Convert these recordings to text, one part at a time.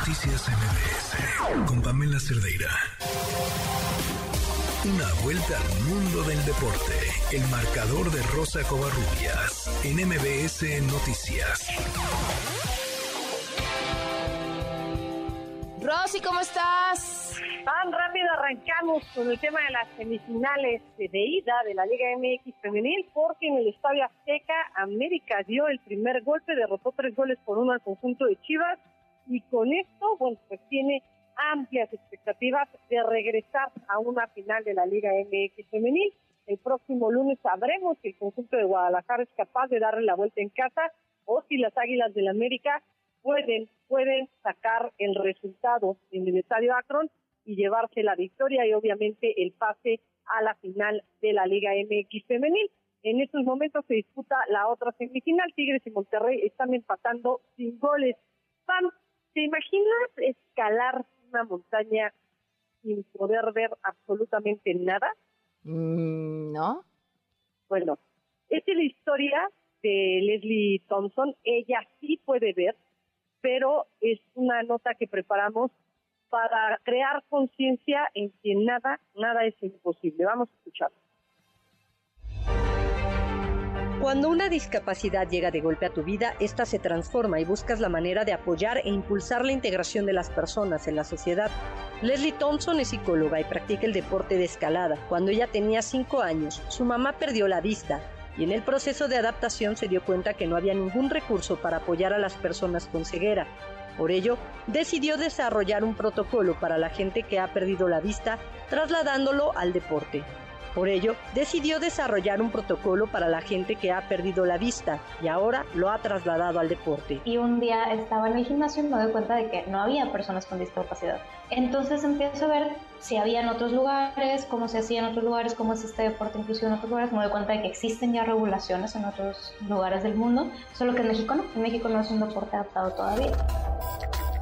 Noticias MBS con Pamela Cerdeira. Una vuelta al mundo del deporte. El marcador de Rosa Covarrubias en MBS Noticias. Rosy, ¿cómo estás? Tan rápido arrancamos con el tema de las semifinales de ida de la Liga MX femenil porque en el Estadio Azteca América dio el primer golpe, derrotó tres goles por uno al conjunto de Chivas y con esto, bueno, pues tiene amplias expectativas de regresar a una final de la Liga MX femenil. El próximo lunes sabremos si el conjunto de Guadalajara es capaz de darle la vuelta en casa o si las Águilas del la América pueden pueden sacar el resultado en el Estadio Akron y llevarse la victoria y obviamente el pase a la final de la Liga MX femenil. En estos momentos se disputa la otra semifinal. Tigres y Monterrey están empatando sin goles. ¿Te imaginas escalar una montaña sin poder ver absolutamente nada? Mm, no. Bueno, esta es la historia de Leslie Thompson. Ella sí puede ver, pero es una nota que preparamos para crear conciencia en que nada, nada es imposible. Vamos a escuchar. Cuando una discapacidad llega de golpe a tu vida, esta se transforma y buscas la manera de apoyar e impulsar la integración de las personas en la sociedad. Leslie Thompson es psicóloga y practica el deporte de escalada. Cuando ella tenía 5 años, su mamá perdió la vista y en el proceso de adaptación se dio cuenta que no había ningún recurso para apoyar a las personas con ceguera. Por ello, decidió desarrollar un protocolo para la gente que ha perdido la vista, trasladándolo al deporte. Por ello, decidió desarrollar un protocolo para la gente que ha perdido la vista y ahora lo ha trasladado al deporte. Y un día estaba en el gimnasio y me doy cuenta de que no había personas con discapacidad. Entonces empiezo a ver si había en otros lugares, cómo se hacía en otros lugares, cómo es este deporte inclusivo en otros lugares. Me doy cuenta de que existen ya regulaciones en otros lugares del mundo, solo que en México no. En México no es un deporte adaptado todavía.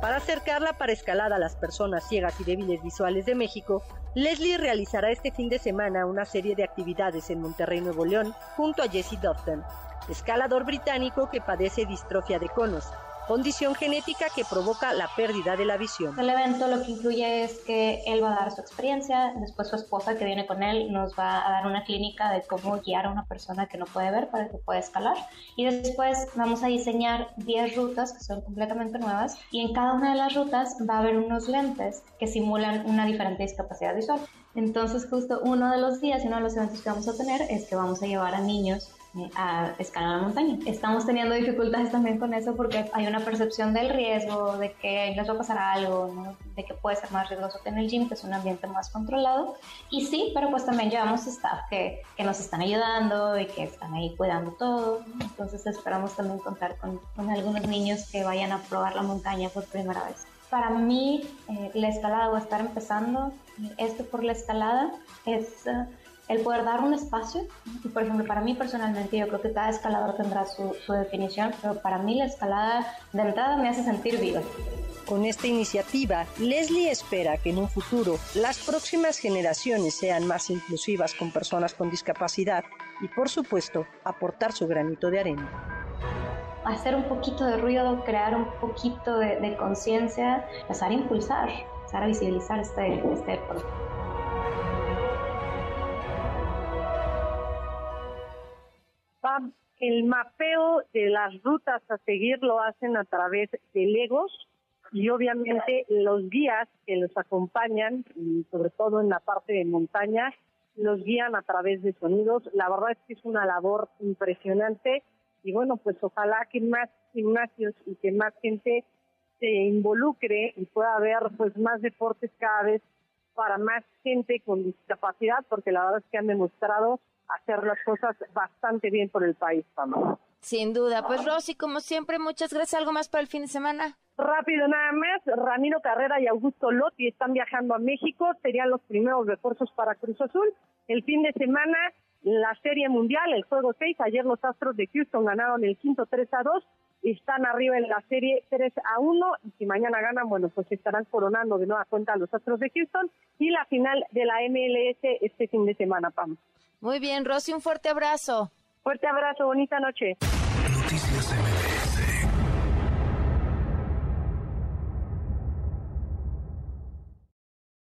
Para acercarla para escalada a las personas ciegas y débiles visuales de México, Leslie realizará este fin de semana una serie de actividades en Monterrey, Nuevo León, junto a Jesse Dufton, escalador británico que padece distrofia de conos, condición genética que provoca la pérdida de la visión. El evento lo que incluye es que él va a dar su experiencia, después su esposa que viene con él nos va a dar una clínica de cómo guiar a una persona que no puede ver para que pueda escalar y después vamos a diseñar 10 rutas que son completamente nuevas y en cada una de las rutas va a haber unos lentes que simulan una diferente discapacidad visual. Entonces justo uno de los días y uno de los eventos que vamos a tener es que vamos a llevar a niños a escalar la montaña. Estamos teniendo dificultades también con eso porque hay una percepción del riesgo, de que les va a pasar algo, de que puede ser más riesgoso que en el gym, que es un ambiente más controlado. Y sí, pero pues también llevamos staff que, que nos están ayudando y que están ahí cuidando todo. Entonces esperamos también contar con, con, algunos niños que vayan a probar la montaña por primera vez. Para mí, eh, la escalada o estar empezando esto por la escalada es... Uh, el poder dar un espacio. Y por ejemplo, para mí personalmente, yo creo que cada escalador tendrá su, su definición, pero para mí la escalada de entrada me hace sentir viva. Con esta iniciativa, Leslie espera que en un futuro las próximas generaciones sean más inclusivas con personas con discapacidad y, por supuesto, aportar su granito de arena. Hacer un poquito de ruido, crear un poquito de, de conciencia, empezar a impulsar, empezar a visibilizar este, este deporte. El mapeo de las rutas a seguir lo hacen a través de Legos y obviamente los guías que los acompañan, y sobre todo en la parte de montaña, los guían a través de sonidos. La verdad es que es una labor impresionante y bueno, pues ojalá que más gimnasios y que más gente se involucre y pueda haber pues más deportes cada vez para más gente con discapacidad, porque la verdad es que han demostrado hacer las cosas bastante bien por el país, Pamela. Sin duda. Pues Rosy, como siempre, muchas gracias. ¿Algo más para el fin de semana? Rápido nada más, Ramiro Carrera y Augusto Lotti están viajando a México, serían los primeros refuerzos para Cruz Azul. El fin de semana, la Serie Mundial, el Juego 6, ayer los Astros de Houston ganaron el quinto 3 a 2, están arriba en la Serie 3 a 1 y si mañana ganan, bueno, pues estarán coronando de nueva cuenta a los Astros de Houston y la final de la MLS este fin de semana, Pam. Muy bien, Rosy, un fuerte abrazo. Fuerte abrazo, bonita noche. Noticias